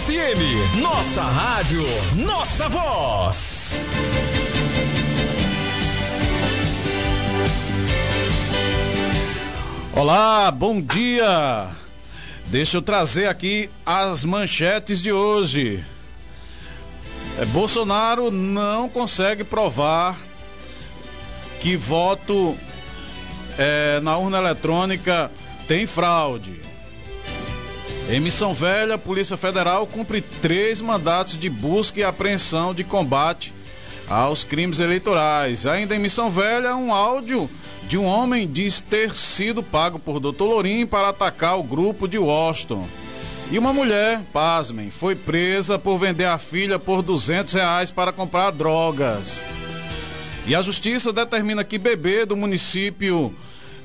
FM, nossa rádio, nossa voz. Olá, bom dia. Deixa eu trazer aqui as manchetes de hoje. É, Bolsonaro não consegue provar que voto é, na urna eletrônica tem fraude. Em Missão Velha, a Polícia Federal cumpre três mandatos de busca e apreensão de combate aos crimes eleitorais. Ainda em Missão Velha, um áudio de um homem diz ter sido pago por Dr. Lourim para atacar o grupo de Washington. E uma mulher, pasmem, foi presa por vender a filha por 200 reais para comprar drogas. E a justiça determina que bebê do município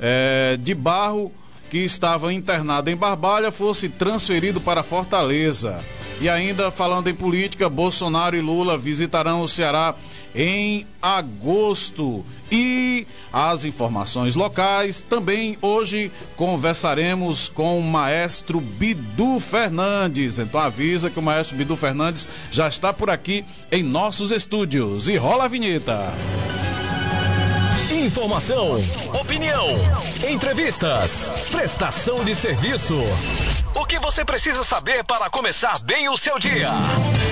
é, de Barro, que estava internado em Barbalha, fosse transferido para Fortaleza. E ainda falando em política, Bolsonaro e Lula visitarão o Ceará em agosto. E as informações locais, também hoje conversaremos com o maestro Bidu Fernandes. Então avisa que o maestro Bidu Fernandes já está por aqui em nossos estúdios. E rola a vinheta. Informação, opinião, entrevistas, prestação de serviço. O que você precisa saber para começar bem o seu dia?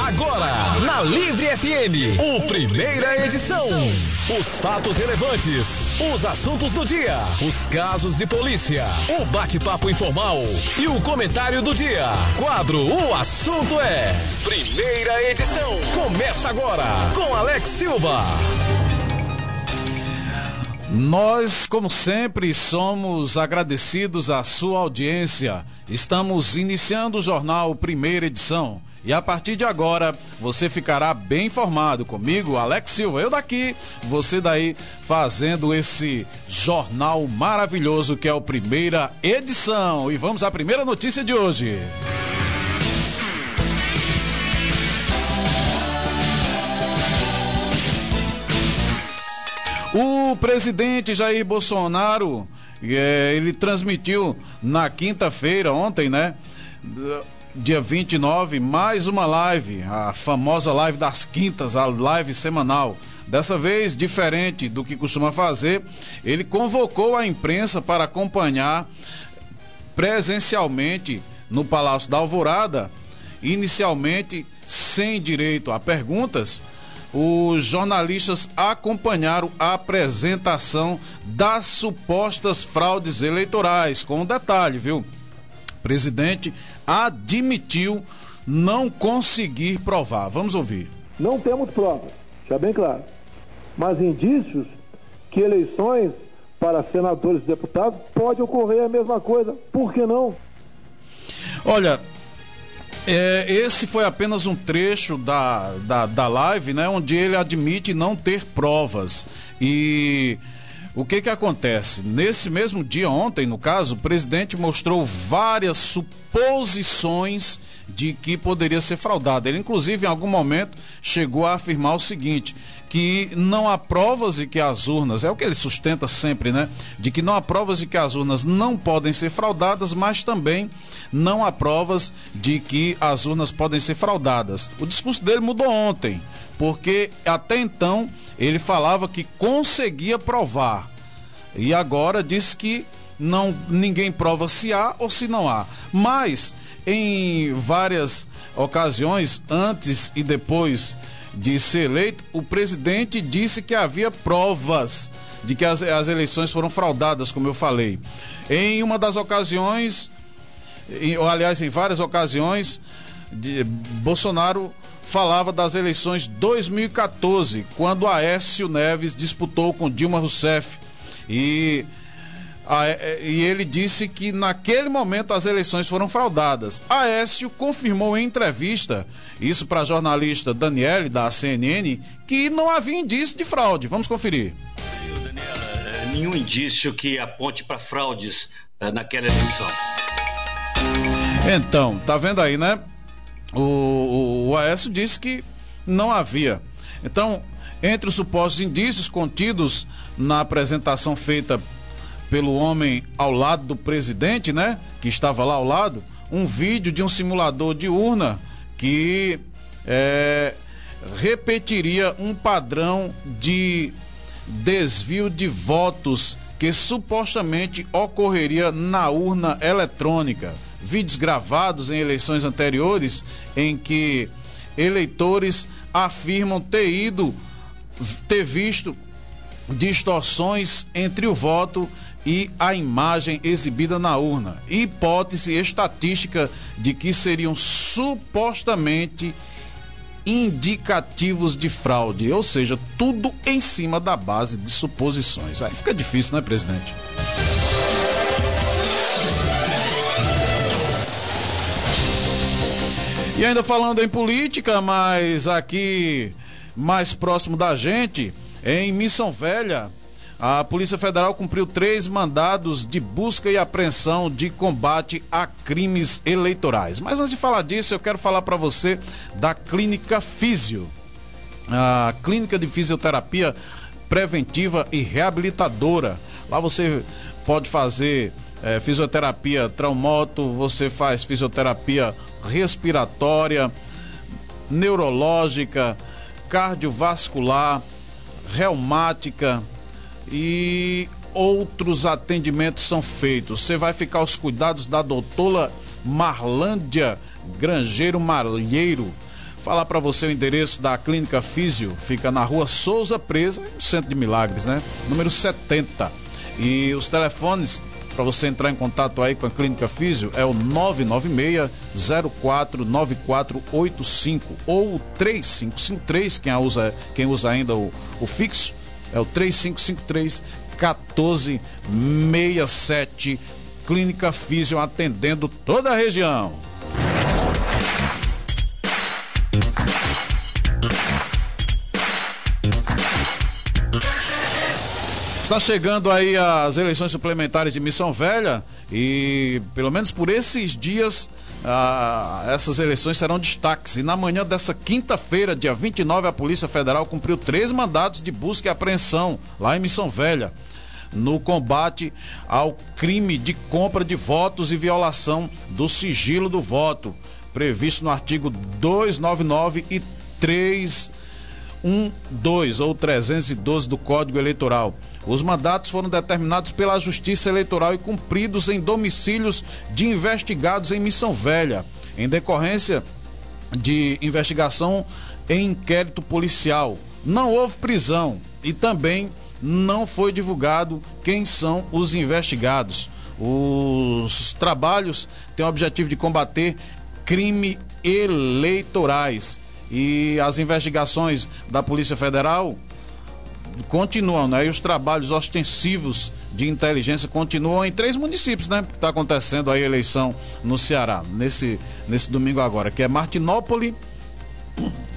Agora, na Livre FM, o primeira edição. Os fatos relevantes, os assuntos do dia, os casos de polícia, o bate-papo informal e o comentário do dia. Quadro O Assunto é. Primeira edição. Começa agora com Alex Silva. Nós, como sempre, somos agradecidos à sua audiência. Estamos iniciando o jornal Primeira Edição. E a partir de agora, você ficará bem informado comigo, Alex Silva. Eu daqui, você daí, fazendo esse jornal maravilhoso que é o Primeira Edição. E vamos à primeira notícia de hoje. O presidente Jair Bolsonaro, é, ele transmitiu na quinta-feira, ontem, né? Dia 29, mais uma live, a famosa live das quintas, a live semanal. Dessa vez, diferente do que costuma fazer, ele convocou a imprensa para acompanhar presencialmente no Palácio da Alvorada, inicialmente sem direito a perguntas, os jornalistas acompanharam a apresentação das supostas fraudes eleitorais. Com um detalhe, viu? O presidente admitiu não conseguir provar. Vamos ouvir. Não temos provas, já bem claro. Mas indícios que eleições para senadores e deputados pode ocorrer a mesma coisa. Por que não? Olha, é, esse foi apenas um trecho da, da, da live, né? Onde ele admite não ter provas. E o que que acontece? Nesse mesmo dia, ontem, no caso, o presidente mostrou várias suposições de que poderia ser fraudado. Ele, inclusive, em algum momento, chegou a afirmar o seguinte: que não há provas de que as urnas, é o que ele sustenta sempre, né? De que não há provas de que as urnas não podem ser fraudadas, mas também não há provas de que as urnas podem ser fraudadas. O discurso dele mudou ontem, porque até então ele falava que conseguia provar. E agora diz que não ninguém prova se há ou se não há. Mas em várias ocasiões, antes e depois de ser eleito, o presidente disse que havia provas de que as, as eleições foram fraudadas, como eu falei. Em uma das ocasiões, em, ou, aliás, em várias ocasiões, de, Bolsonaro falava das eleições 2014, quando Aécio Neves disputou com Dilma Rousseff. E e ele disse que naquele momento as eleições foram fraudadas. Aécio confirmou em entrevista, isso para a jornalista Daniele, da CNN, que não havia indício de fraude. Vamos conferir. Daniela, nenhum indício que aponte para fraudes é, naquela eleição. Então, tá vendo aí, né? O, o, Aécio disse que não havia. Então, entre os supostos indícios contidos na apresentação feita pelo homem ao lado do presidente, né? Que estava lá ao lado, um vídeo de um simulador de urna que é, repetiria um padrão de desvio de votos que supostamente ocorreria na urna eletrônica. Vídeos gravados em eleições anteriores em que eleitores afirmam ter ido ter visto distorções entre o voto e a imagem exibida na urna. Hipótese estatística de que seriam supostamente indicativos de fraude, ou seja, tudo em cima da base de suposições. Aí fica difícil, né, presidente? E ainda falando em política, mas aqui mais próximo da gente, em Missão Velha, a Polícia Federal cumpriu três mandados de busca e apreensão de combate a crimes eleitorais. Mas antes de falar disso, eu quero falar para você da Clínica Físio. A clínica de fisioterapia preventiva e reabilitadora. Lá você pode fazer é, fisioterapia traumoto, você faz fisioterapia respiratória, neurológica, cardiovascular, reumática e outros atendimentos são feitos. Você vai ficar aos cuidados da doutora Marlândia Grangeiro Malheiro. Falar para você o endereço da Clínica Físio, fica na rua Souza Presa, no Centro de Milagres, né? Número 70. E os telefones para você entrar em contato aí com a Clínica Físio é o 996-049485 ou o 3553, quem usa, quem usa ainda o, o fixo, é o 3553 1467. Clínica Físio atendendo toda a região. Está chegando aí as eleições suplementares de Missão Velha e pelo menos por esses dias ah, essas eleições serão destaques. E na manhã dessa quinta-feira, dia 29, a Polícia Federal cumpriu três mandados de busca e apreensão lá em Missão Velha no combate ao crime de compra de votos e violação do sigilo do voto, previsto no artigo 299 e 312 ou 312 do Código Eleitoral. Os mandatos foram determinados pela Justiça Eleitoral e cumpridos em domicílios de investigados em Missão Velha, em decorrência de investigação em inquérito policial. Não houve prisão e também não foi divulgado quem são os investigados. Os trabalhos têm o objetivo de combater crime eleitorais e as investigações da Polícia Federal continuam, né? E os trabalhos ostensivos de inteligência continuam em três municípios, né? Está acontecendo aí a eleição no Ceará, nesse, nesse domingo agora, que é Martinópolis,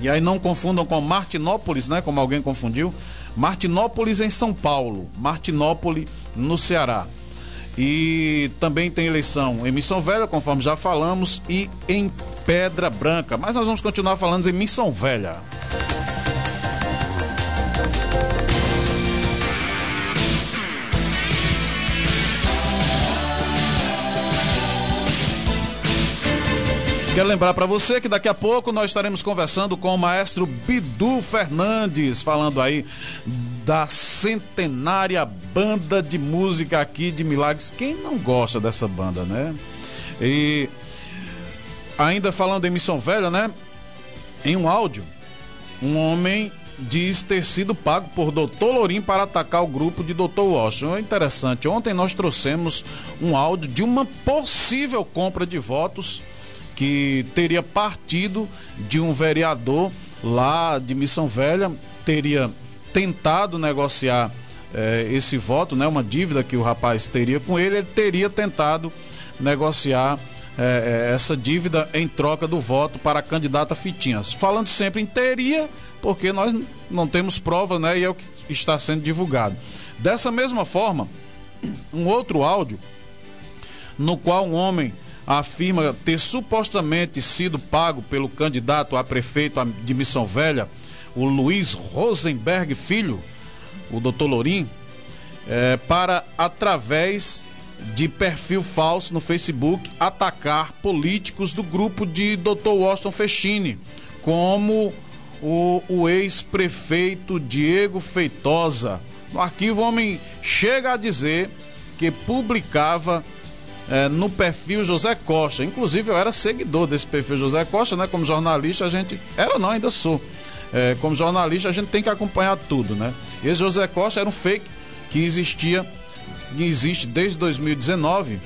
e aí não confundam com Martinópolis, né? Como alguém confundiu. Martinópolis em São Paulo, Martinópolis no Ceará. E também tem eleição em Missão Velha, conforme já falamos, e em Pedra Branca. Mas nós vamos continuar falando em Missão Velha. Quero lembrar para você que daqui a pouco nós estaremos conversando com o maestro Bidu Fernandes, falando aí da centenária banda de música aqui de Milagres. Quem não gosta dessa banda, né? E ainda falando em Missão Velha, né? Em um áudio, um homem diz ter sido pago por Dr. Lourim para atacar o grupo de Dr. Washington. É interessante. Ontem nós trouxemos um áudio de uma possível compra de votos que teria partido de um vereador lá de Missão Velha, teria tentado negociar eh, esse voto, né, uma dívida que o rapaz teria com ele, ele teria tentado negociar eh, essa dívida em troca do voto para a candidata Fitinhas. Falando sempre em teria, porque nós não temos prova, né, e é o que está sendo divulgado. Dessa mesma forma, um outro áudio no qual um homem afirma ter supostamente sido pago pelo candidato a prefeito de Missão Velha, o Luiz Rosenberg Filho, o doutor Lourim, é, para, através de perfil falso no Facebook atacar políticos do grupo de Dr. Washington Fechini, como o, o ex-prefeito Diego Feitosa. No arquivo, o homem chega a dizer que publicava é, no perfil José Costa. Inclusive, eu era seguidor desse perfil José Costa, né? Como jornalista, a gente. Era não, ainda sou. É, como jornalista, a gente tem que acompanhar tudo, né? Esse José Costa era um fake que existia, que existe desde 2019.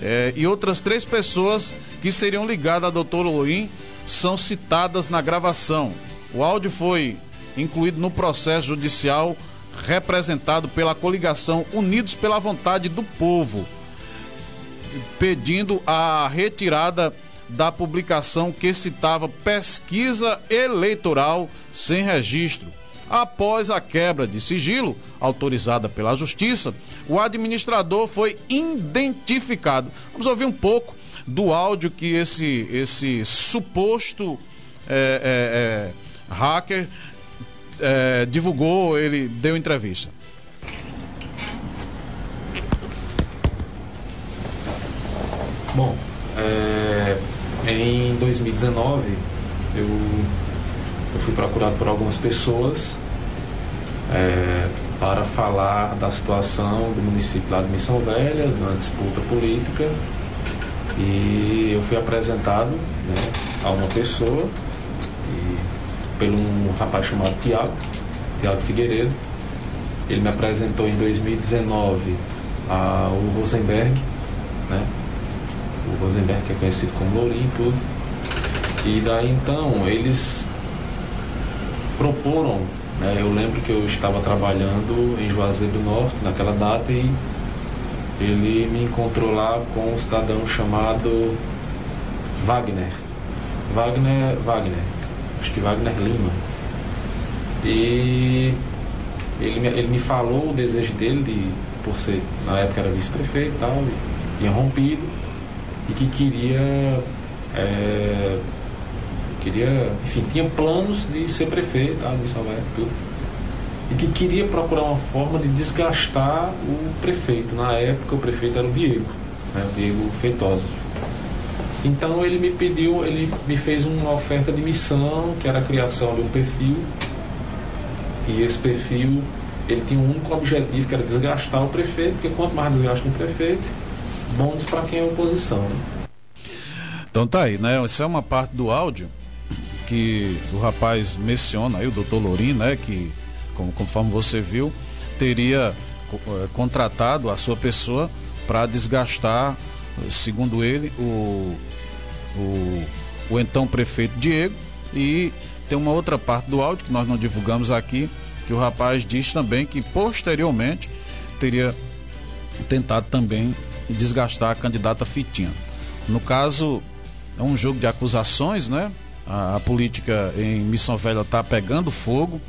É, e outras três pessoas que seriam ligadas a Dr. Loim são citadas na gravação. O áudio foi incluído no processo judicial representado pela coligação Unidos pela Vontade do Povo, pedindo a retirada da publicação que citava pesquisa eleitoral sem registro. Após a quebra de sigilo autorizada pela Justiça, o administrador foi identificado. Vamos ouvir um pouco do áudio que esse, esse suposto é, é, é, hacker é, divulgou, ele deu entrevista. Bom, é, em 2019 eu, eu fui procurado por algumas pessoas é, para falar da situação do município lá de Missão Velha, na disputa política. E eu fui apresentado né, a uma pessoa, e, pelo um rapaz chamado Tiago, Tiago Figueiredo. Ele me apresentou em 2019 ao Rosenberg, né, o Rosenberg que é conhecido como Lourinho e tudo. E daí então eles proporam, né, eu lembro que eu estava trabalhando em Juazeiro do Norte naquela data e ele me encontrou lá com um cidadão chamado Wagner. Wagner, Wagner, acho que Wagner Lima. E ele, ele me falou o desejo dele de, por ser, na época era vice-prefeito e tal, e tinha rompido e que queria é, queria, enfim, tinha planos de ser prefeito, tá, de Salvador, tudo. E que queria procurar uma forma de desgastar o prefeito. Na época o prefeito era o Diego, né, o Diego Feitosa. Então ele me pediu, ele me fez uma oferta de missão, que era a criação de um perfil. E esse perfil, ele tinha um único objetivo, que era desgastar o prefeito, porque quanto mais desgasta o prefeito, bônus para quem é oposição. Né? Então tá aí, né? Isso é uma parte do áudio que o rapaz menciona aí, o doutor Lourim, né? Que, como, conforme você viu, teria é, contratado a sua pessoa para desgastar, segundo ele, o, o, o então prefeito Diego. E tem uma outra parte do áudio que nós não divulgamos aqui, que o rapaz diz também que posteriormente teria tentado também desgastar a candidata Fitinha. No caso, é um jogo de acusações, né? A, a política em Missão Velha está pegando fogo.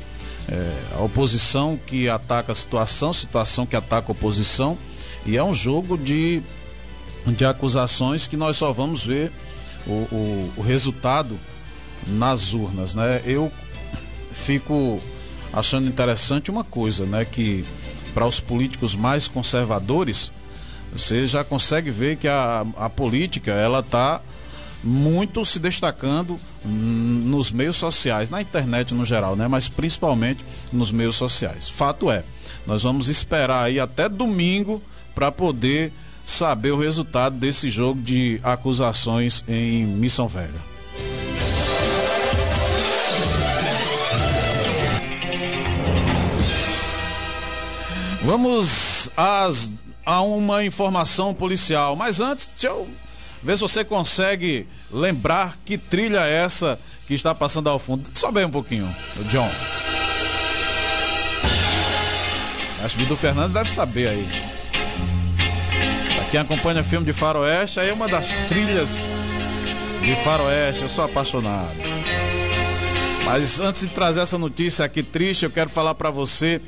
É, a oposição que ataca a situação, situação que ataca a oposição. E é um jogo de, de acusações que nós só vamos ver o, o, o resultado nas urnas, né? Eu fico achando interessante uma coisa, né? Que para os políticos mais conservadores, você já consegue ver que a, a política ela está muito se destacando nos meios sociais, na internet no geral, né? Mas principalmente nos meios sociais. Fato é, nós vamos esperar aí até domingo para poder saber o resultado desse jogo de acusações em Missão Velha. Vamos às a uma informação policial. Mas antes, deixa eu ver se você consegue lembrar que trilha é essa que está passando ao fundo. Sobe aí um pouquinho, John. Acho que o Fernandes deve saber aí. Pra quem acompanha filme de faroeste, aí é uma das trilhas de faroeste. Eu sou apaixonado. Mas antes de trazer essa notícia aqui triste, eu quero falar para você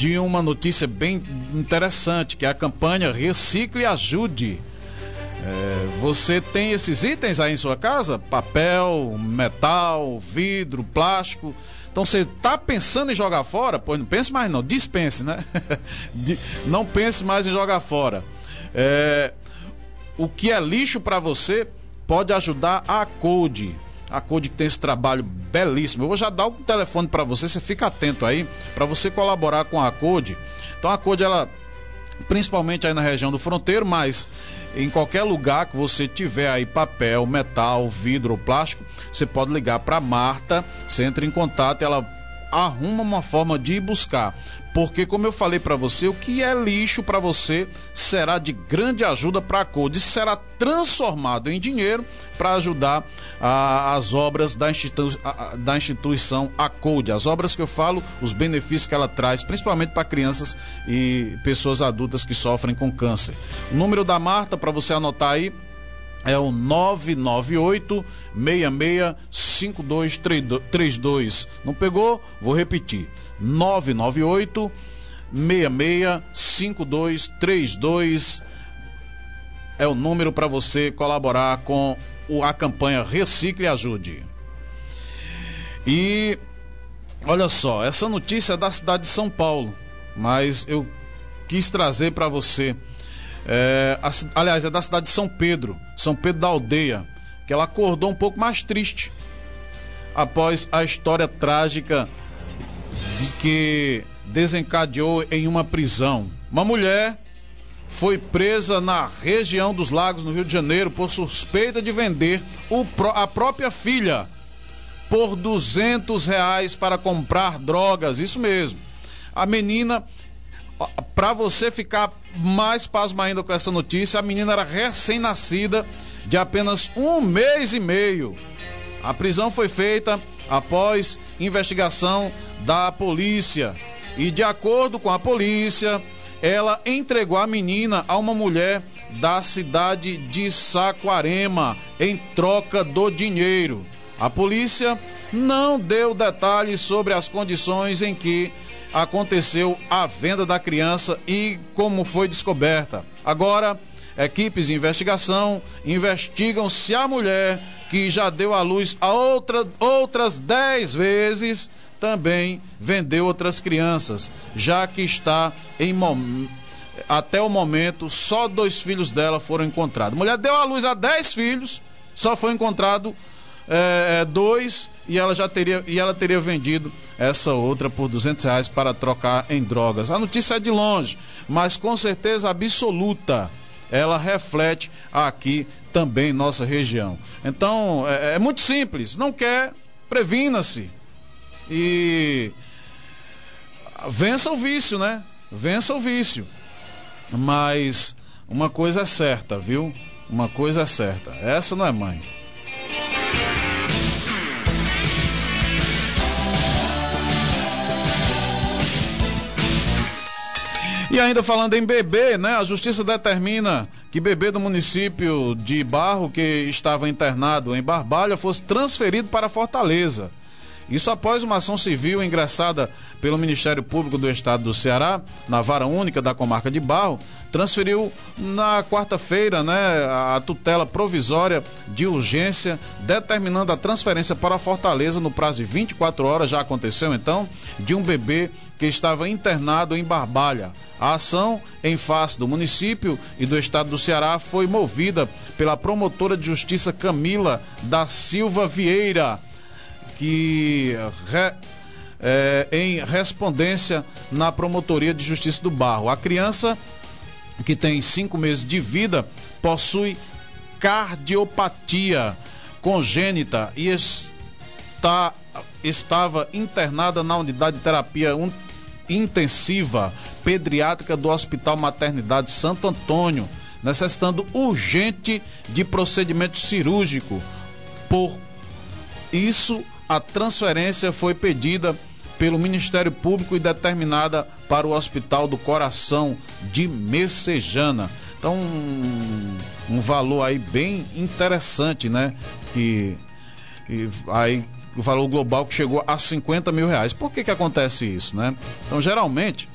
de uma notícia bem interessante, que é a campanha Recicle e Ajude. É, você tem esses itens aí em sua casa? Papel, metal, vidro, plástico. Então você está pensando em jogar fora? Pois não pense mais não, dispense, né? não pense mais em jogar fora. É, o que é lixo para você pode ajudar a Code. A Code que tem esse trabalho belíssimo. Eu vou já dar o telefone para você, você fica atento aí para você colaborar com a Code. Então a Code ela principalmente aí na região do fronteiro, mas em qualquer lugar que você tiver aí papel, metal, vidro ou plástico, você pode ligar para Marta, você entra em contato, ela arruma uma forma de ir buscar. Porque, como eu falei para você, o que é lixo para você será de grande ajuda para a Code. Será transformado em dinheiro para ajudar as obras da, institu a, da instituição. As obras que eu falo, os benefícios que ela traz, principalmente para crianças e pessoas adultas que sofrem com câncer. O número da Marta, para você anotar aí, é o 998 5232. Não pegou? Vou repetir. 998 5232 é o número para você colaborar com a campanha Recicle Ajude. E olha só, essa notícia é da cidade de São Paulo, mas eu quis trazer para você é, a, aliás, é da cidade de São Pedro, São Pedro da Aldeia, que ela acordou um pouco mais triste após a história trágica de que desencadeou em uma prisão. Uma mulher foi presa na região dos Lagos, no Rio de Janeiro, por suspeita de vender o, a própria filha por 200 reais para comprar drogas. Isso mesmo. A menina para você ficar mais pasmo ainda com essa notícia, a menina era recém-nascida, de apenas um mês e meio. A prisão foi feita após investigação da polícia. E de acordo com a polícia, ela entregou a menina a uma mulher da cidade de Saquarema em troca do dinheiro. A polícia não deu detalhes sobre as condições em que aconteceu a venda da criança e como foi descoberta. Agora, equipes de investigação investigam se a mulher que já deu à luz a outra, outras 10 vezes também vendeu outras crianças, já que está em até o momento só dois filhos dela foram encontrados. A mulher deu à luz a 10 filhos, só foi encontrado é, dois e ela já teria e ela teria vendido essa outra por 200 reais para trocar em drogas. A notícia é de longe, mas com certeza absoluta ela reflete aqui também nossa região. Então é, é muito simples. Não quer, previna-se e vença o vício, né? Vença o vício. Mas uma coisa é certa, viu? Uma coisa é certa. Essa não é mãe. E ainda falando em bebê, né? A justiça determina que bebê do município de Barro, que estava internado em Barbalha, fosse transferido para Fortaleza. Isso após uma ação civil ingressada pelo Ministério Público do Estado do Ceará, na vara única da comarca de Barro, transferiu na quarta-feira né, a tutela provisória de urgência, determinando a transferência para Fortaleza no prazo de 24 horas, já aconteceu então, de um bebê que estava internado em Barbalha. A ação em face do município e do estado do Ceará foi movida pela promotora de justiça Camila da Silva Vieira, que re, é, em respondência na promotoria de justiça do Barro. A criança que tem cinco meses de vida possui cardiopatia congênita e está, estava internada na unidade de terapia intensiva pediátrica do Hospital Maternidade Santo Antônio, necessitando urgente de procedimento cirúrgico. Por isso, a transferência foi pedida pelo Ministério Público e determinada para o Hospital do Coração de Messejana. Então, um, um valor aí bem interessante, né? Que aí o valor global que chegou a 50 mil reais. Por que, que acontece isso, né? Então, geralmente,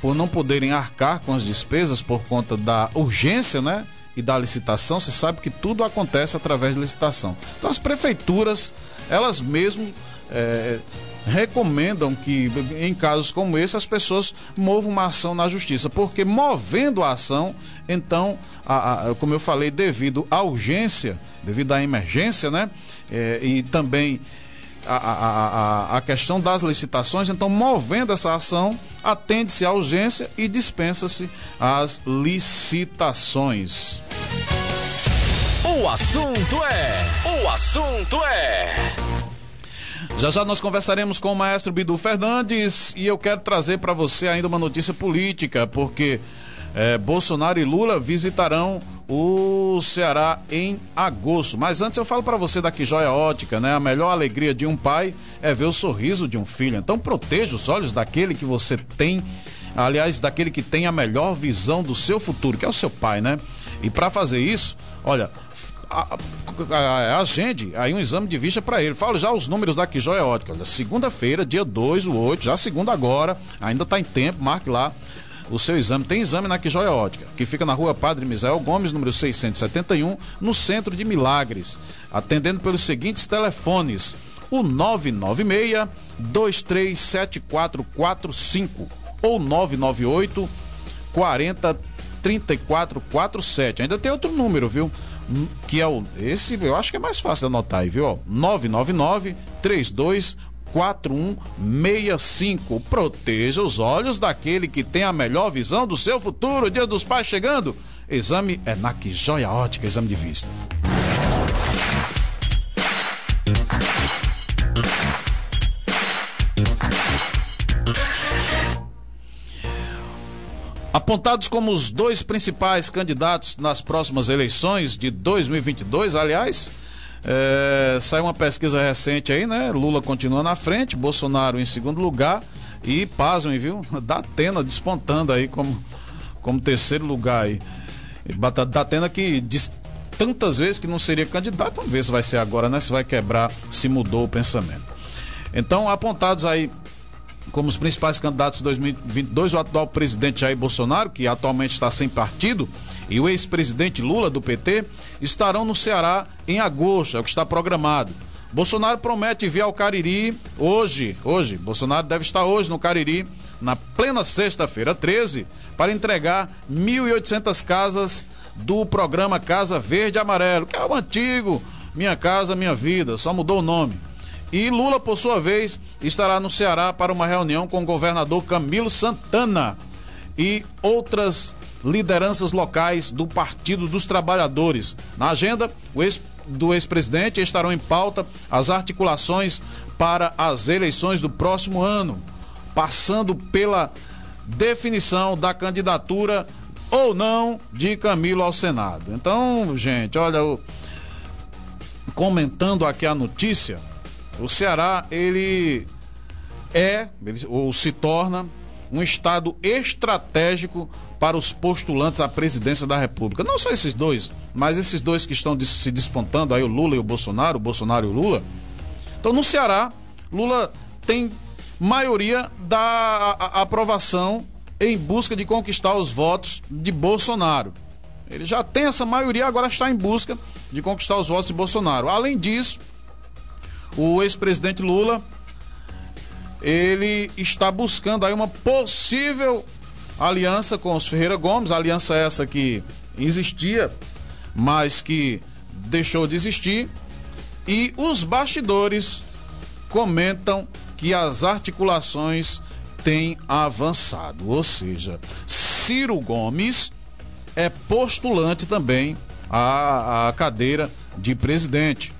por não poderem arcar com as despesas por conta da urgência, né? e da licitação, você sabe que tudo acontece através de licitação. Então as prefeituras, elas mesmo é, recomendam que, em casos como esse, as pessoas movam uma ação na justiça, porque movendo a ação, então, a, a, como eu falei, devido à urgência, devido à emergência, né? É, e também a, a, a, questão das licitações, então, movendo essa ação, atende-se à urgência e dispensa-se as licitações. O assunto é. O assunto é. Já já nós conversaremos com o maestro Bidu Fernandes e eu quero trazer para você ainda uma notícia política, porque é, Bolsonaro e Lula visitarão o Ceará em agosto. Mas antes eu falo para você daqui Joia Ótica, né? A melhor alegria de um pai é ver o sorriso de um filho. Então proteja os olhos daquele que você tem, aliás, daquele que tem a melhor visão do seu futuro, que é o seu pai, né? E para fazer isso, olha, agende aí um exame de vista para ele. Fala já os números da Joia Ótica. Segunda-feira, dia 2, o 8, já segunda agora, ainda está em tempo, marque lá o seu exame. Tem exame na Quijoia Ótica, que fica na rua Padre Misael Gomes, número 671, no centro de Milagres. Atendendo pelos seguintes telefones: o 996 237445 ou 998 40 3447. Ainda tem outro número, viu? Que é o. Esse eu acho que é mais fácil anotar aí, viu? 999 32 4165. Proteja os olhos daquele que tem a melhor visão do seu futuro. Dia dos Pais chegando. Exame é na Joia Ótica, exame de vista. Apontados como os dois principais candidatos nas próximas eleições de 2022, aliás, é, saiu uma pesquisa recente aí, né? Lula continua na frente, Bolsonaro em segundo lugar e, pasmem, viu? Datena despontando aí como, como terceiro lugar aí. Datena que diz tantas vezes que não seria candidato, vamos ver se vai ser agora, né? Se vai quebrar, se mudou o pensamento. Então, apontados aí como os principais candidatos de 2022, o atual presidente Jair Bolsonaro, que atualmente está sem partido, e o ex-presidente Lula do PT estarão no Ceará em agosto, é o que está programado. Bolsonaro promete vir ao Cariri hoje, hoje, Bolsonaro deve estar hoje no Cariri, na plena sexta-feira 13, para entregar 1.800 casas do programa Casa Verde Amarelo, que é o antigo Minha Casa Minha Vida, só mudou o nome. E Lula, por sua vez, estará no Ceará para uma reunião com o governador Camilo Santana e outras lideranças locais do Partido dos Trabalhadores. Na agenda ex, do ex-presidente estarão em pauta as articulações para as eleições do próximo ano, passando pela definição da candidatura ou não de Camilo ao Senado. Então, gente, olha, comentando aqui a notícia, o Ceará ele é ele, ou se torna um estado estratégico para os postulantes à presidência da República. Não só esses dois, mas esses dois que estão se despontando aí, o Lula e o Bolsonaro, o Bolsonaro e o Lula. Então, no Ceará, Lula tem maioria da aprovação em busca de conquistar os votos de Bolsonaro. Ele já tem essa maioria, agora está em busca de conquistar os votos de Bolsonaro. Além disso, o ex-presidente Lula ele está buscando aí uma possível aliança com os Ferreira Gomes, aliança essa que existia, mas que deixou de existir, e os bastidores comentam que as articulações têm avançado, ou seja, Ciro Gomes é postulante também à, à cadeira de presidente.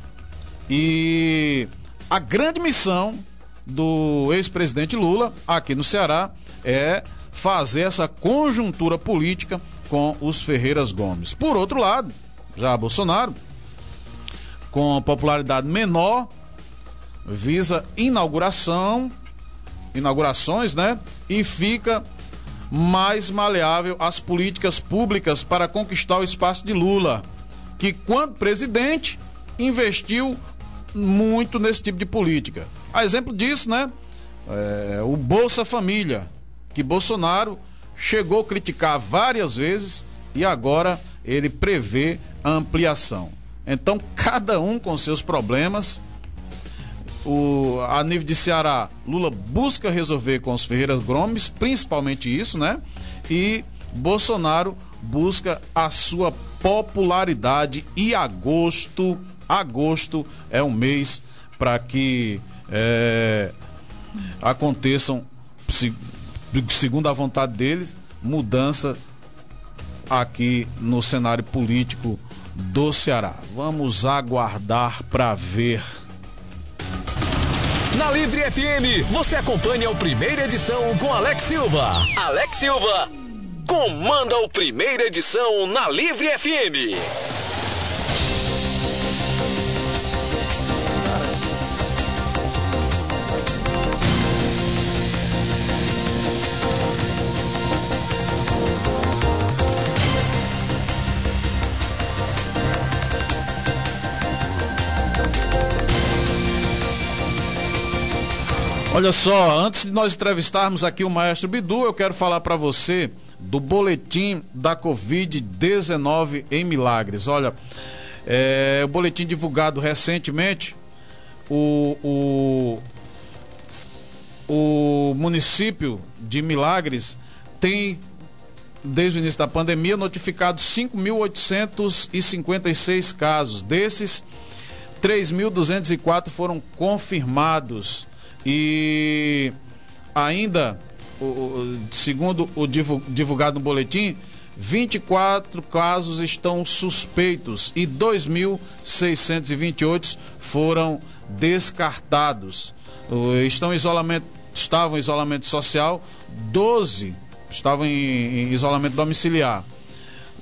E a grande missão do ex-presidente Lula aqui no Ceará é fazer essa conjuntura política com os Ferreiras Gomes. Por outro lado, já Bolsonaro, com popularidade menor, visa inauguração, inaugurações, né? E fica mais maleável às políticas públicas para conquistar o espaço de Lula, que quando presidente investiu muito nesse tipo de política. A exemplo disso, né? É, o Bolsa Família, que Bolsonaro chegou a criticar várias vezes e agora ele prevê a ampliação. Então, cada um com seus problemas. O, a nível de Ceará, Lula busca resolver com os Ferreiras Gomes, principalmente isso, né? E Bolsonaro busca a sua popularidade e agosto, agosto é um mês para que é, aconteçam, segundo a vontade deles, mudança aqui no cenário político do Ceará. Vamos aguardar para ver. Na Livre FM, você acompanha o primeira edição com Alex Silva. Alex Silva comanda o primeira edição na Livre FM. Olha só, antes de nós entrevistarmos aqui o maestro Bidu, eu quero falar para você do boletim da Covid-19 em Milagres. Olha, é, o boletim divulgado recentemente, o, o, o município de Milagres tem, desde o início da pandemia, notificado 5.856 casos. Desses, 3.204 foram confirmados e ainda, segundo o divulgado no boletim, 24 casos estão suspeitos e 2.628 foram descartados. Estão em isolamento, estavam em isolamento social, 12 estavam em, em isolamento domiciliar.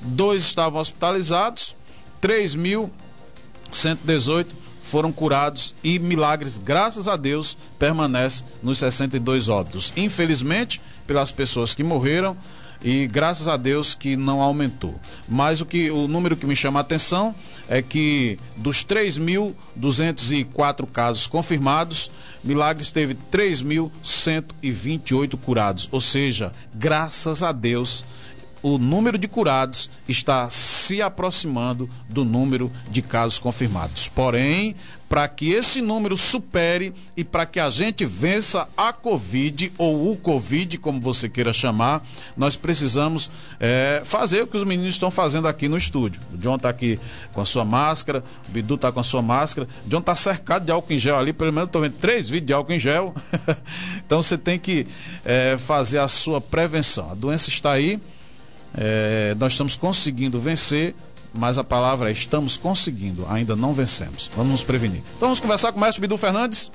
Dois estavam hospitalizados, 3.118 foram curados e milagres, graças a Deus, permanece nos 62 óbitos. Infelizmente, pelas pessoas que morreram e graças a Deus que não aumentou. Mas o que o número que me chama a atenção é que dos 3.204 casos confirmados, Milagres teve 3.128 curados, ou seja, graças a Deus o número de curados está se aproximando do número de casos confirmados. Porém, para que esse número supere e para que a gente vença a Covid ou o Covid, como você queira chamar, nós precisamos é, fazer o que os meninos estão fazendo aqui no estúdio. O John está aqui com a sua máscara, o Bidu está com a sua máscara, o John está cercado de álcool em gel ali, pelo menos estou vendo três vídeos de álcool em gel. então você tem que é, fazer a sua prevenção. A doença está aí. É, nós estamos conseguindo vencer, mas a palavra é estamos conseguindo, ainda não vencemos. Vamos nos prevenir. Então vamos conversar com o mestre Bidu Fernandes.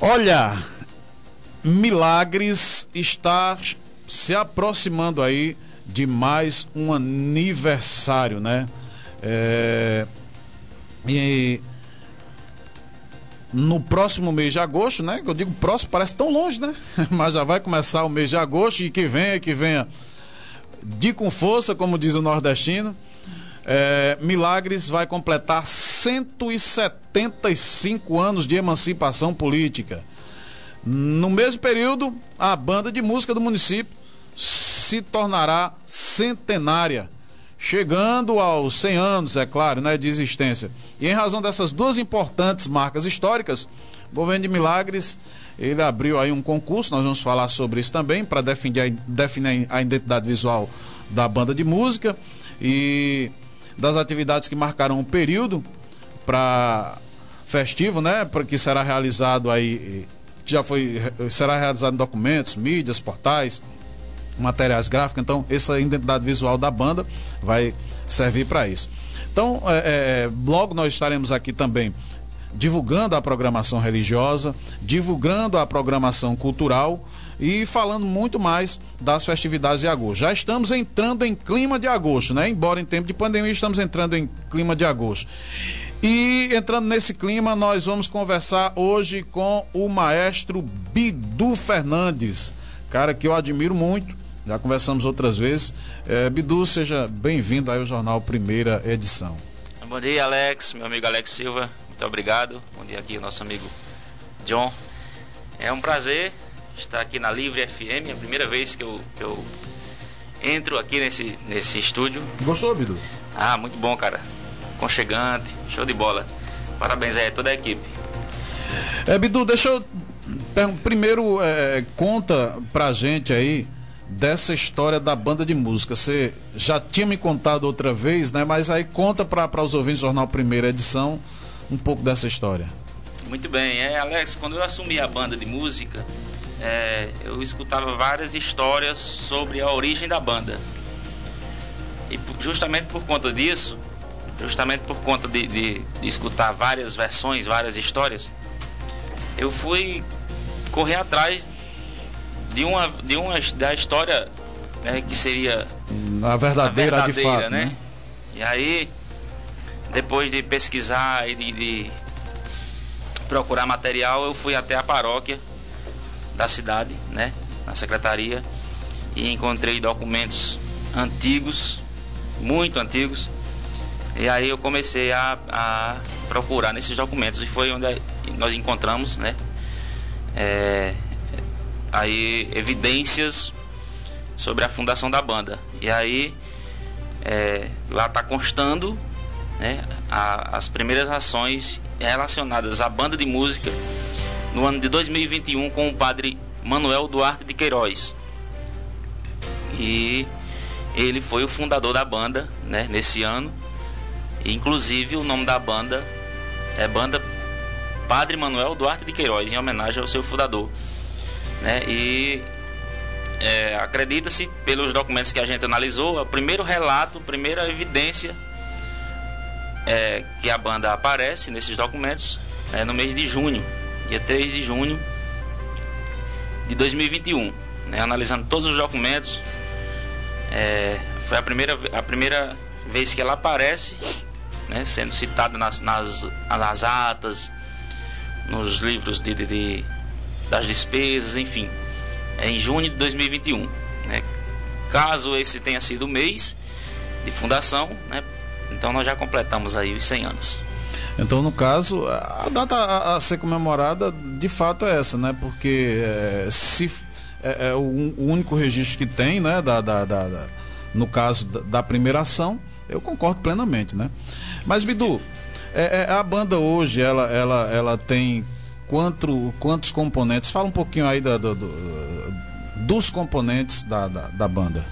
Olha, Milagres está se aproximando aí de mais um aniversário, né? É, e no próximo mês de agosto, né? Eu digo próximo, parece tão longe, né? Mas já vai começar o mês de agosto e que venha, que venha de com força, como diz o nordestino. É, Milagres vai completar 175 anos de emancipação política. No mesmo período, a banda de música do município se tornará centenária, chegando aos 100 anos, é claro, né, de existência. E em razão dessas duas importantes marcas históricas, o governo de Milagres ele abriu aí um concurso, nós vamos falar sobre isso também, para definir, definir a identidade visual da banda de música e das atividades que marcarão o período para festivo, né? Porque será realizado aí, já foi, será realizado em documentos, mídias, portais, materiais gráficos, então essa identidade visual da banda vai servir para isso. Então, é, é, logo nós estaremos aqui também divulgando a programação religiosa, divulgando a programação cultural e falando muito mais das festividades de agosto. Já estamos entrando em clima de agosto, né? Embora em tempo de pandemia estamos entrando em clima de agosto. E entrando nesse clima, nós vamos conversar hoje com o maestro Bidu Fernandes, cara que eu admiro muito já conversamos outras vezes. É, Bidu, seja bem-vindo aí ao jornal Primeira Edição. Bom dia, Alex, meu amigo Alex Silva. Muito obrigado. Bom dia aqui, nosso amigo John. É um prazer estar aqui na Livre FM. É a primeira vez que eu, que eu entro aqui nesse, nesse estúdio. Gostou, Bidu? Ah, muito bom, cara. Conchegante, show de bola. Parabéns aí a toda a equipe. É, Bidu, deixa eu. Primeiro, é, conta pra gente aí dessa história da banda de música. Você já tinha me contado outra vez, né? Mas aí conta para os ouvintes do Jornal Primeira Edição um pouco dessa história. Muito bem, é Alex, quando eu assumi a banda de música, é, eu escutava várias histórias sobre a origem da banda. E justamente por conta disso, justamente por conta de, de, de escutar várias versões, várias histórias, eu fui correr atrás de uma, de uma da história né, que seria a verdadeira, a verdadeira de fato, né? né? E aí, depois de pesquisar e de, de procurar material, eu fui até a paróquia da cidade, né, na secretaria, e encontrei documentos antigos, muito antigos. E aí eu comecei a, a procurar nesses documentos e foi onde nós encontramos, né, é, aí evidências sobre a fundação da banda. E aí é, lá está constando né, a, as primeiras ações relacionadas à banda de música no ano de 2021 com o padre Manuel Duarte de Queiroz. E ele foi o fundador da banda né, nesse ano. Inclusive o nome da banda é Banda Padre Manuel Duarte de Queiroz, em homenagem ao seu fundador. Né? E é, acredita-se, pelos documentos que a gente analisou, o primeiro relato, a primeira evidência é, que a banda aparece nesses documentos é no mês de junho, dia 3 de junho de 2021. Né? Analisando todos os documentos, é, foi a primeira, a primeira vez que ela aparece, né? sendo citada nas, nas, nas atas, nos livros de, de, de das despesas, enfim. É em junho de 2021. Né? Caso esse tenha sido o mês de fundação, né? então nós já completamos aí os 100 anos. Então, no caso, a data a, ser comemorada de fato é essa, né? Porque é, se é, é o, o, único registro que tem, né? Da, da, da, da no caso da, da, primeira ação, eu concordo plenamente, né? Mas Bidu, é, é, a banda hoje ela, ela, ela tem quanto, quantos componentes? Fala um pouquinho aí da, do, do, dos componentes da, da, da, banda.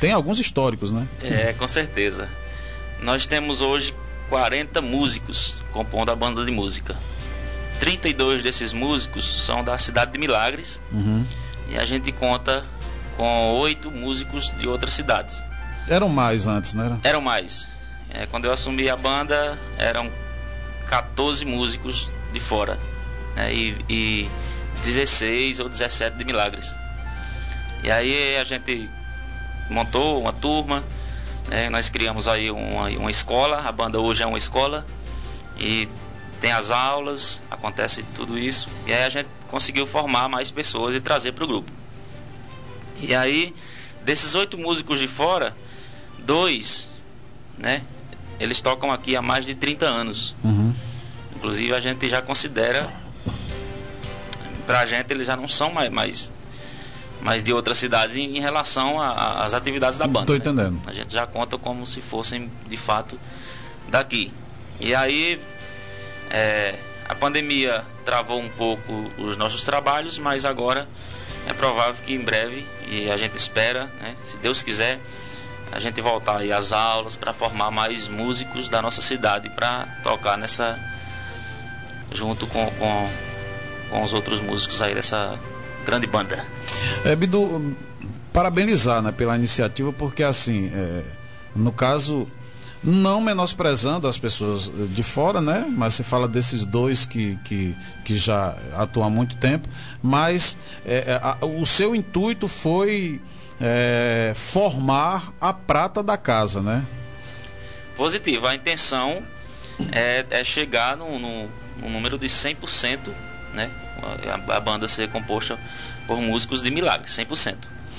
Tem alguns históricos, né? É, com certeza. Nós temos hoje 40 músicos compondo a banda de música. 32 desses músicos são da cidade de Milagres. Uhum. E a gente conta com oito músicos de outras cidades. Eram mais antes, né? Eram mais. É, quando eu assumi a banda, eram 14 músicos de fora né, e, e 16 ou 17 de Milagres. E aí a gente montou uma turma, né, nós criamos aí uma, uma escola, a banda hoje é uma escola e tem as aulas, acontece tudo isso. E aí a gente conseguiu formar mais pessoas e trazer para o grupo. E aí, desses oito músicos de fora, dois, né? Eles tocam aqui há mais de 30 anos. Uhum. Inclusive a gente já considera pra gente eles já não são mais, mais, mais de outras cidades em, em relação às atividades da banda. Tô entendendo. Né? A gente já conta como se fossem de fato daqui. E aí é, a pandemia travou um pouco os nossos trabalhos, mas agora é provável que em breve, e a gente espera, né, se Deus quiser, a gente voltar aí às aulas para formar mais músicos da nossa cidade para tocar nessa junto com, com com os outros músicos aí dessa grande banda. É, Bidu, parabenizar né, pela iniciativa, porque assim, é, no caso, não menosprezando as pessoas de fora, né? Mas você fala desses dois que, que, que já atuam há muito tempo, mas é, é a, o seu intuito foi é, formar a prata da casa, né? Positivo. A intenção é, é chegar no, no número de 100%, né? a, a banda ser composta por músicos de milagre, 100%.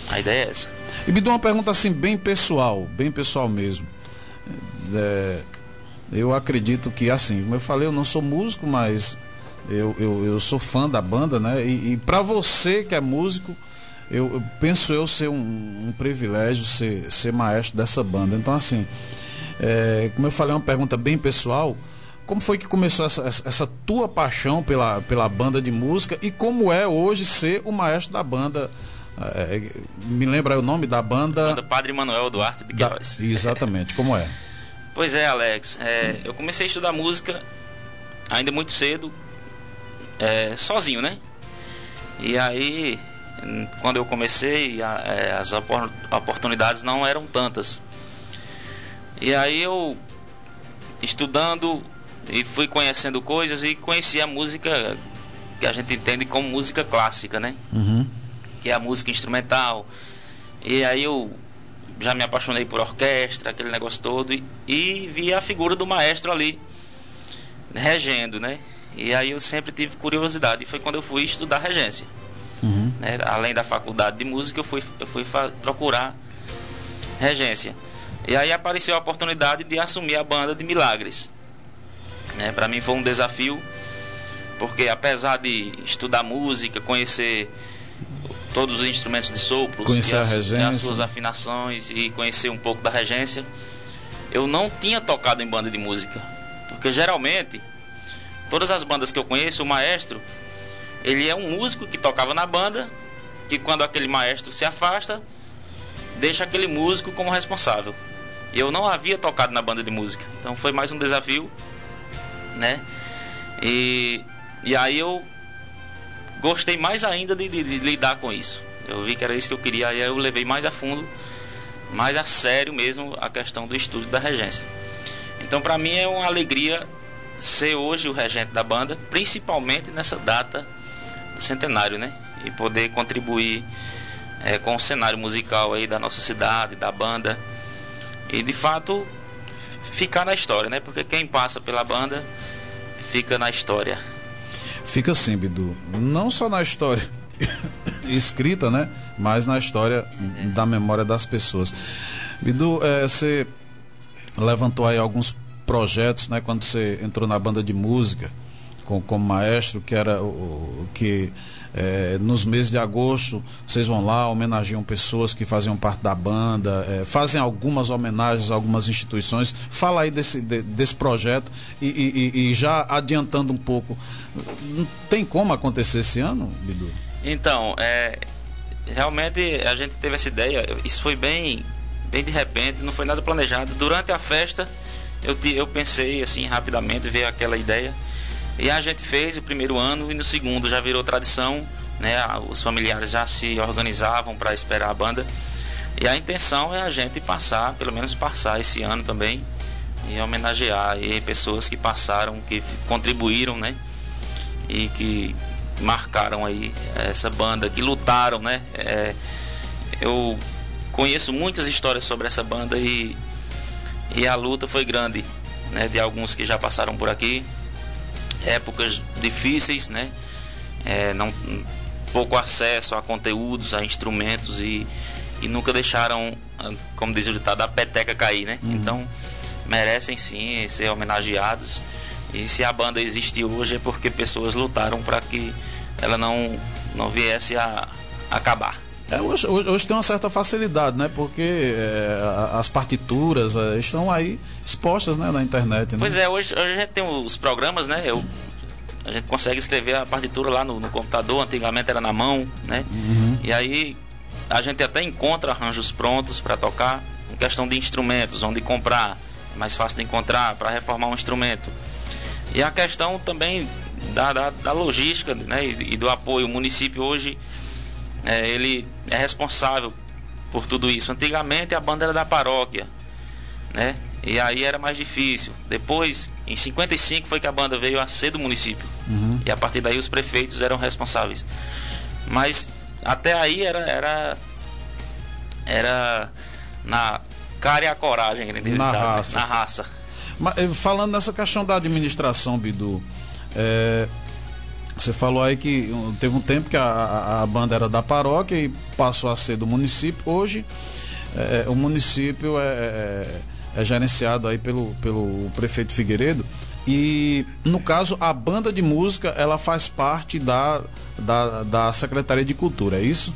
A ideia é essa. E me dá uma pergunta assim, bem pessoal, bem pessoal mesmo. É, eu acredito que, assim, como eu falei, eu não sou músico, mas eu, eu, eu sou fã da banda, né? E, e para você que é músico, eu, eu penso eu ser um, um, privilégio ser, ser maestro dessa banda. Então, assim, é, como eu falei, é uma pergunta bem pessoal. Como foi que começou essa, essa tua paixão pela, pela banda de música e como é hoje ser o maestro da banda? É, me lembra o nome da banda? Banda Padre Manuel Duarte de Queiroz. Da, exatamente, como é? Pois é, Alex. É, eu comecei a estudar música ainda muito cedo, é, sozinho, né? E aí, quando eu comecei, a, é, as oportunidades não eram tantas. E aí eu, estudando, e fui conhecendo coisas e conheci a música que a gente entende como música clássica, né? Uhum. Que é a música instrumental. E aí eu já me apaixonei por orquestra, aquele negócio todo, e, e vi a figura do maestro ali, regendo, né? E aí eu sempre tive curiosidade, e foi quando eu fui estudar regência. Uhum. Né? Além da faculdade de música, eu fui, eu fui procurar regência. E aí apareceu a oportunidade de assumir a banda de Milagres. Né? Para mim foi um desafio, porque apesar de estudar música, conhecer todos os instrumentos de sopro, conhecer as, a regência. as suas afinações e conhecer um pouco da regência. Eu não tinha tocado em banda de música, porque geralmente todas as bandas que eu conheço, o maestro, ele é um músico que tocava na banda, que quando aquele maestro se afasta, deixa aquele músico como responsável. Eu não havia tocado na banda de música, então foi mais um desafio, né? E, e aí eu gostei mais ainda de, de, de, lidar com isso. Eu vi que era isso que eu queria, aí eu levei mais a fundo, mais a sério mesmo a questão do estudo da regência. Então, para mim é uma alegria ser hoje o regente da banda, principalmente nessa data centenário, né? E poder contribuir é, com o cenário musical aí da nossa cidade, da banda. E de fato ficar na história, né? Porque quem passa pela banda fica na história fica assim, Bidu, não só na história escrita, né? Mas na história da memória das pessoas. Bidu, é, você levantou aí alguns projetos, né? Quando você entrou na banda de música com, como maestro, que era o, que é, nos meses de agosto, vocês vão lá, homenageiam pessoas que faziam parte da banda, é, fazem algumas homenagens a algumas instituições. Fala aí desse, de, desse projeto e, e, e, já adiantando um pouco, tem como acontecer esse ano, Bidu? Então, é, realmente a gente teve essa ideia, isso foi bem, bem de repente, não foi nada planejado. Durante a festa, eu, eu pensei assim rapidamente, veio aquela ideia e a gente fez o primeiro ano e no segundo já virou tradição, né? Os familiares já se organizavam para esperar a banda. E a intenção é a gente passar, pelo menos passar esse ano também e homenagear aí pessoas que passaram, que contribuíram, né? E que marcaram aí essa banda, que lutaram, né? É, eu conheço muitas histórias sobre essa banda e, e a luta foi grande, né? De alguns que já passaram por aqui épocas difíceis, né? É, não, pouco acesso a conteúdos, a instrumentos e, e nunca deixaram, como diz o ditado, a peteca cair, né? Uhum. Então merecem sim ser homenageados. E se a banda existe hoje é porque pessoas lutaram para que ela não, não viesse a acabar. É, hoje, hoje, tem uma certa facilidade, né? Porque é, as partituras é, estão aí expostas né, na internet. Né? Pois é, hoje, hoje a gente tem os programas, né? Eu, a gente consegue escrever a partitura lá no, no computador, antigamente era na mão, né? Uhum. E aí a gente até encontra arranjos prontos para tocar. Em questão de instrumentos, onde comprar, é mais fácil de encontrar para reformar um instrumento. E a questão também da, da, da logística né, e, e do apoio. O município hoje é, ele é responsável por tudo isso. Antigamente a banda era da paróquia, né? E aí era mais difícil. Depois, em 55 foi que a banda veio a ser do município. Uhum. E a partir daí os prefeitos eram responsáveis. Mas até aí era era era na cara e a coragem, entendeu? Na raça. Na raça. Mas, eh, falando nessa questão da administração, Bidu, é, você falou aí que teve um tempo que a, a, banda era da paróquia e passou a ser do município. Hoje, é, o município é, é, é gerenciado aí pelo, pelo prefeito Figueiredo. E no caso, a banda de música ela faz parte da, da, da Secretaria de Cultura, é isso?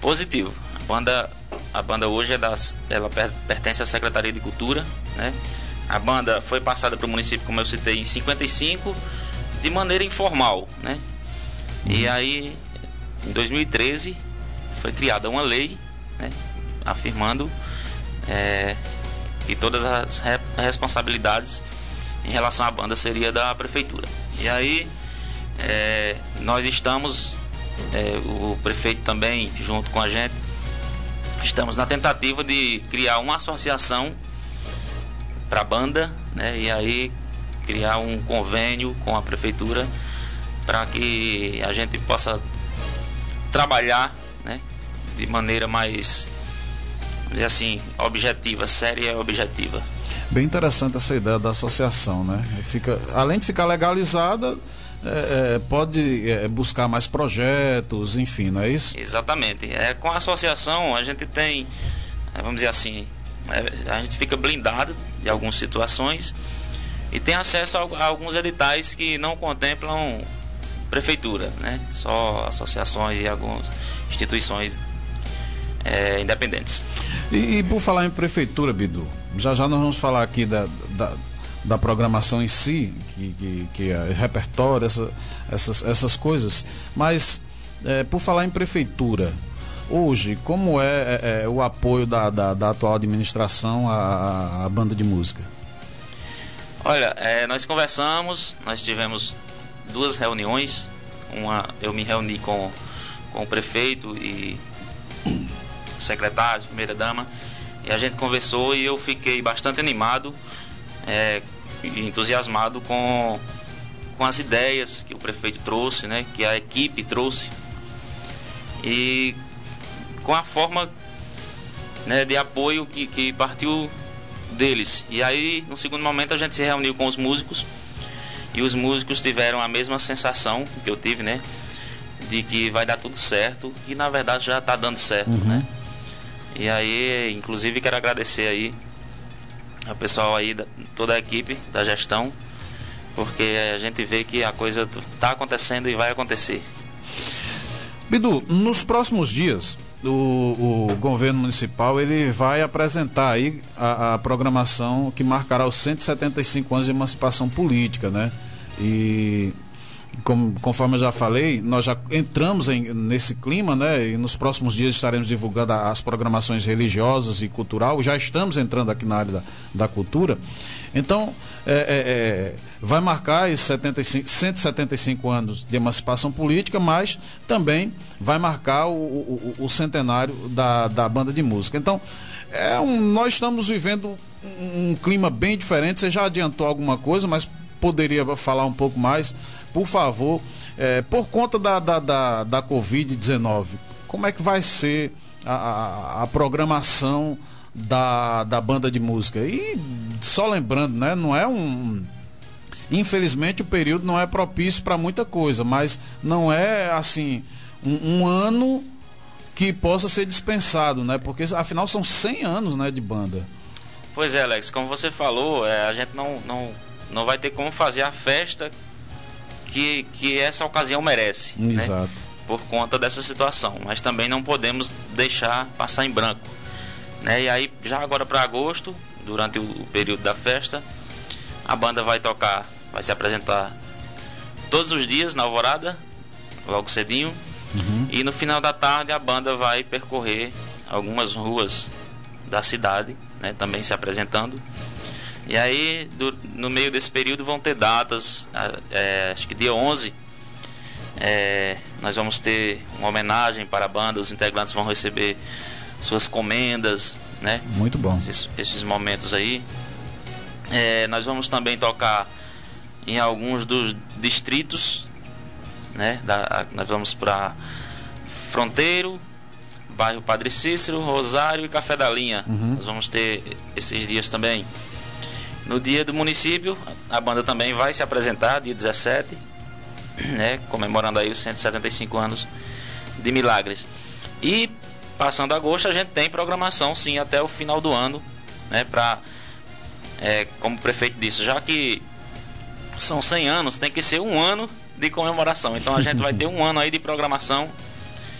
Positivo. A banda, a banda hoje é das, ela pertence à Secretaria de Cultura, né? A banda foi passada para o município, como eu citei, em 55, de maneira informal, né? E uhum. aí, em 2013, foi criada uma lei, né? Afirmando é, que todas as re responsabilidades em relação à banda seria da prefeitura. E aí é, nós estamos, é, o prefeito também, junto com a gente, estamos na tentativa de criar uma associação para a banda, né? E aí criar um convênio com a prefeitura para que a gente possa trabalhar, né? De maneira mais, vamos dizer assim, objetiva, séria e objetiva. Bem interessante essa ideia da associação, né? Fica, além de ficar legalizada, é, é, pode é, buscar mais projetos, enfim, não é isso? Exatamente. É, com a associação a gente tem, vamos dizer assim, é, a gente fica blindado de algumas situações e tem acesso a, alguns editais que não contemplam prefeitura, né? Só associações e algumas instituições é, independentes. E, e, por falar em prefeitura, Bidu, já já nós vamos falar aqui da, da, da programação em si, que, que, que é repertório, essa, essas, essas coisas, mas é, por falar em prefeitura, hoje, como é, é, é o apoio da, da, da, atual administração à, à, banda de música? Olha, é, nós conversamos, nós tivemos duas reuniões. Uma, eu me reuni com, com o prefeito e secretário, primeira dama, e a gente conversou e eu fiquei bastante animado é, e entusiasmado com, com as ideias que o prefeito trouxe, né, que a equipe trouxe e com a forma né, de apoio que, que partiu deles. E aí, no segundo momento, a gente se reuniu com os músicos e os músicos tiveram a mesma sensação que eu tive, né? De que vai dar tudo certo e na verdade já está dando certo, uhum. né? E aí, inclusive, quero agradecer aí ao pessoal aí, da, toda a equipe da gestão, porque a gente vê que a coisa está acontecendo e vai acontecer. Bidu, nos próximos dias, o, o, governo municipal ele vai apresentar aí a, a, programação que marcará os 175 anos de emancipação política, né? E como, conforme eu já falei, nós já entramos em, nesse clima, né? E nos próximos dias estaremos divulgando as programações religiosas e cultural. Já estamos entrando aqui na área da, da cultura. Então, é, é, é, vai marcar esses 75, 175 anos de emancipação política, mas também vai marcar o, o, o centenário da, da banda de música. Então, é um, nós estamos vivendo um, um clima bem diferente. Você já adiantou alguma coisa, mas poderia falar um pouco mais, por favor, é, por conta da, da, da, da Covid-19, como é que vai ser a, a, a, programação da, da banda de música? E só lembrando, né, não é um. Infelizmente o período não é propício para muita coisa, mas não é assim um, um ano que possa ser dispensado, né? Porque afinal são 100 anos, né, de banda. Pois é, Alex, como você falou, é, a gente não, não não vai ter como fazer a festa que, que essa ocasião merece. Né? Exato. Né? Por conta dessa situação. Mas também não podemos deixar passar em branco. Né? E aí, já agora para agosto, durante o período da festa, a banda vai tocar, vai se apresentar todos os dias na Alvorada, logo cedinho. Uhum. E no final da tarde a banda vai percorrer algumas ruas da cidade, né, também se apresentando. E aí, do, no meio desse período, vão ter datas. É, acho que dia 11, é, nós vamos ter uma homenagem para a banda. Os integrantes vão receber suas comendas, né? Muito bom. Esses, esses momentos aí. É, nós vamos também tocar em alguns dos distritos, né? Da, nós vamos para Fronteiro, bairro Padre Cícero, Rosário e Café da Linha. Uhum. Nós vamos ter esses dias também. No dia do município, a banda também vai se apresentar, dia 17, né, comemorando aí os 175 anos de Milagres. E passando agosto, a gente tem programação sim até o final do ano, né, para é, como o prefeito disse, já que são 100 anos, tem que ser um ano de comemoração. Então a gente vai ter um ano aí de programação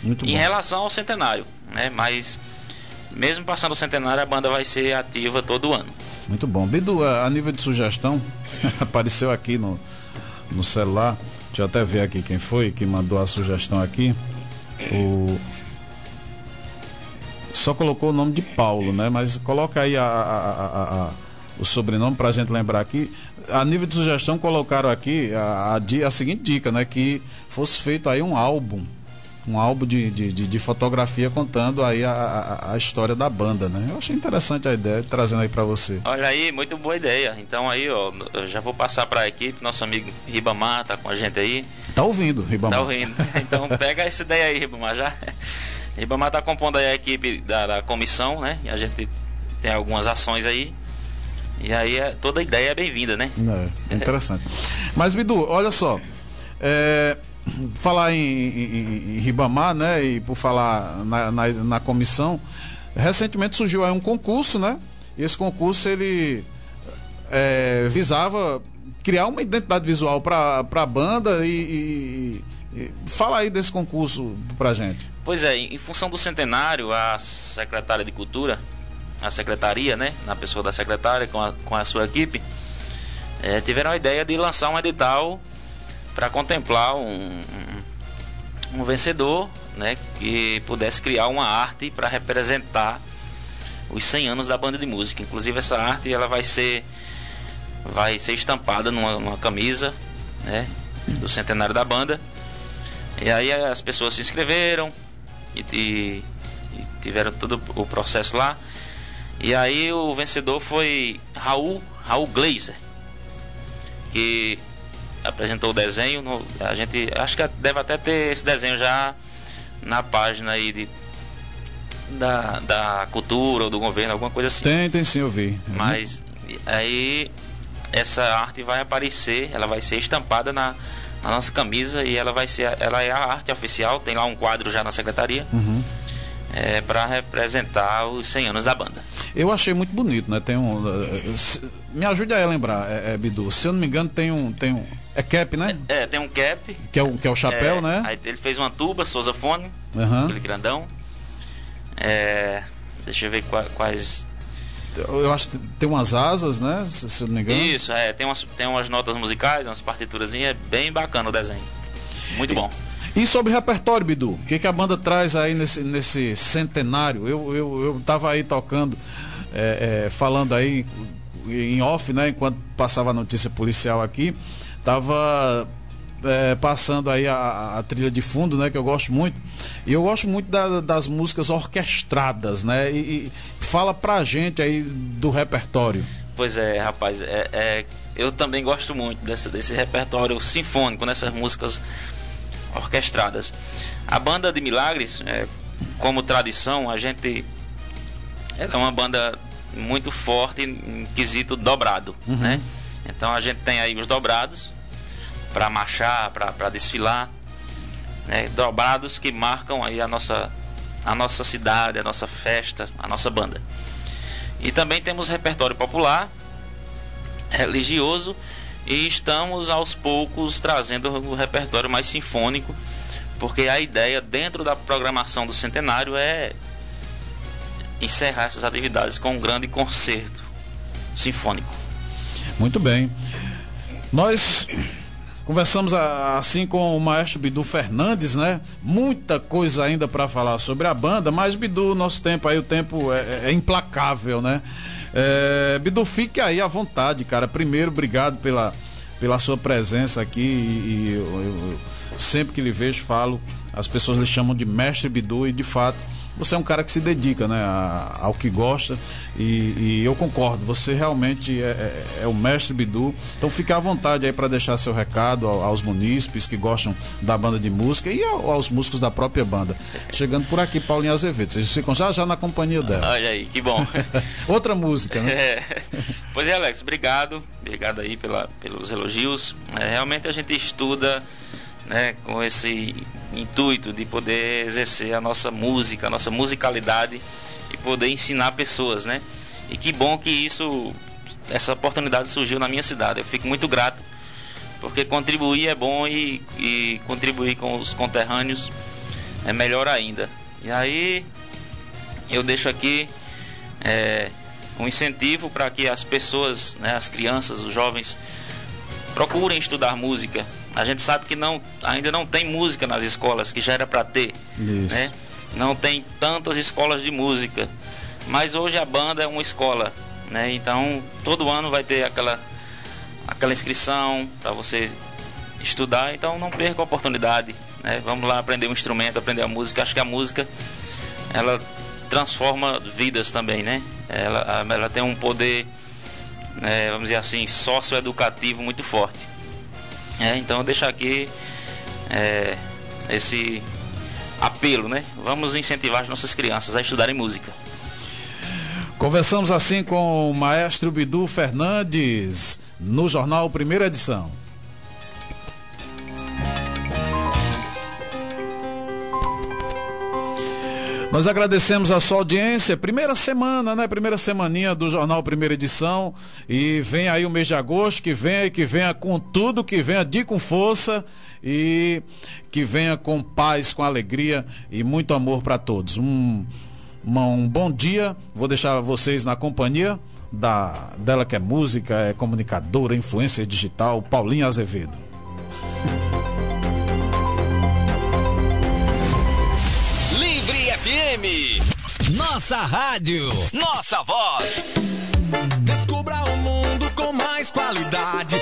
Muito em bom. relação ao centenário, né? Mas mesmo passando o centenário, a banda vai ser ativa todo ano. Muito bom. Bidu, a a nível de sugestão, apareceu aqui no, no celular. Deixa eu até ver aqui quem foi que mandou a sugestão aqui. O... Só colocou o nome de Paulo, né? Mas coloca aí a, a- a- a- a- o sobrenome pra gente lembrar aqui. A nível de sugestão, colocaram aqui a, a a seguinte dica, né? Que fosse feito aí um álbum. Um álbum de, de, de- de fotografia contando aí a, a- a história da banda, né? Eu achei interessante a ideia, trazendo aí pra você. Olha aí, muito boa ideia. Então aí, ó, eu já vou passar para a equipe, nosso amigo Ribamar tá com a gente aí. Tá ouvindo, Ribamar? Tá ouvindo? Então pega essa ideia aí, Ribamar, já. Ribamar tá compondo aí a equipe da, da comissão, né? E a gente tem algumas ações aí. E aí é- toda ideia é bem-vinda, né? É, interessante. Mas, Bidu, olha só. é, falar em, em- em Ribamar, né? E por falar na, na, na comissão, recentemente surgiu aí um concurso, né? Esse concurso ele é, visava criar uma identidade visual para a banda e, e- e- fala aí desse concurso pra gente. Pois é, em função do centenário, a secretária de Cultura, a secretaria, né, na pessoa da secretária com a, com a sua equipe, eh, tiveram a ideia de lançar um edital para contemplar um, um, vencedor, né, que pudesse criar uma arte para representar os 100 anos da banda de música. Inclusive essa arte ela vai ser vai ser estampada numa, numa camisa, né, do centenário da banda. E aí as pessoas se inscreveram e, e- e tiveram todo o processo lá. E aí o vencedor foi Raul, Raul Glazer, que apresentou o desenho. no- a gente acho que deve até ter esse desenho já na página aí de, da, da cultura ou do governo, alguma coisa assim. Tem, tem sim, eu vi. Mas aí essa arte vai aparecer, ela vai ser estampada na, na nossa camisa e ela vai ser, ela é a arte oficial, tem lá um quadro já na secretaria. É, para representar os 100 anos da banda. Eu achei muito bonito, né? Tem um. eh, me ajude a lembrar, é, é, Bidu. Se eu não me engano, tem um. Tem um é cap, né? É, tem um cap. Que é o, que é o chapéu, é, né? Aí ele fez uma tuba, Souza Fone, Aham. aquele grandão. É, deixa eu ver qua- quais. Eu acho que tem umas asas, né? Se, eu não me engano. Isso, é, tem umas, tem umas notas musicais, umas partituras, é bem bacana o desenho. Muito bom. E sobre repertório, Bidu? O que, que a banda traz aí nesse, nesse centenário? Eu, eu, eu tava aí tocando, é, é, falando aí em off, né? Enquanto passava a notícia policial aqui, tava é, passando aí a, a trilha de fundo, né? Que eu gosto muito. E eu gosto muito da- das músicas orquestradas, né? E, e fala pra gente aí do repertório. Pois é, rapaz, é, é- eu também gosto muito desse, desse repertório sinfônico, nessas músicas orquestradas. A banda de Milagres, é, como tradição, a gente é uma banda muito forte em quesito dobrado, né? Então a gente tem aí os dobrados para marchar, para desfilar, né? Dobrados que marcam aí a nossa a nossa cidade, a nossa festa, a nossa banda. E também temos repertório popular, religioso e estamos aos poucos trazendo o repertório mais sinfônico, porque a ideia dentro da programação do centenário é encerrar essas atividades com um grande concerto sinfônico. Muito bem. Nós conversamos assim com o maestro Bidu Fernandes, né? Muita coisa ainda para falar sobre a banda, mas Bidu, nosso tempo aí, o tempo é, é implacável, né? É, Bidu, fique aí à vontade, cara. Primeiro, obrigado pela, pela sua presença aqui e, e eu, eu- sempre que lhe vejo falo, as pessoas lhe chamam de mestre Bidu e de fato você é um cara que se dedica né, a- ao que gosta e, e eu concordo, você realmente é, é- é o mestre Bidu. Então fique à vontade aí para deixar seu recado ao- aos munícipes que gostam da banda de música e ao- aos músicos da própria banda. Chegando por aqui, Paulinho Azevedo, vocês ficam já já na companhia dela. Olha aí, que bom. Outra música, né? É. Pois é, Alex, obrigado. Obrigado aí pela, pelos elogios. É, realmente a gente estuda né, com esse intuito de poder exercer a nossa música, a nossa musicalidade e poder ensinar pessoas, né? E que bom que isso essa oportunidade surgiu na minha cidade. Eu fico muito grato, porque contribuir é bom e, e contribuir com os conterrâneos é melhor ainda. E aí eu deixo aqui é, um incentivo para que as pessoas, né, as crianças, os jovens, procurem estudar música. A gente sabe que não, ainda não tem música nas escolas, que já era para ter. Isso. Né? Não tem tantas escolas de música. Mas hoje a banda é uma escola. Né? Então todo ano vai ter aquela, aquela inscrição para você estudar. Então não perca a oportunidade. Né? Vamos lá aprender um instrumento, aprender a música. Acho que a música ela transforma vidas também, né? Ela, ela tem um poder, é, vamos dizer assim, socioeducativo muito forte. É, então deixo aqui é, esse apelo, né? Vamos incentivar as nossas crianças a estudarem música. Conversamos assim com o maestro Bidu Fernandes no jornal Primeira Edição. Nós agradecemos a sua audiência. Primeira semana, né? Primeira semaninha do Jornal Primeira Edição. E vem aí o mês de agosto, que venha, que venha com tudo, que venha de com força e que venha com paz, com alegria e muito amor para todos. Um, um bom dia. Vou deixar vocês na companhia da dela que é música, é comunicadora, influência digital, Paulinha Azevedo. FM. Nossa rádio. Nossa voz. Descubra o mundo com mais qualidade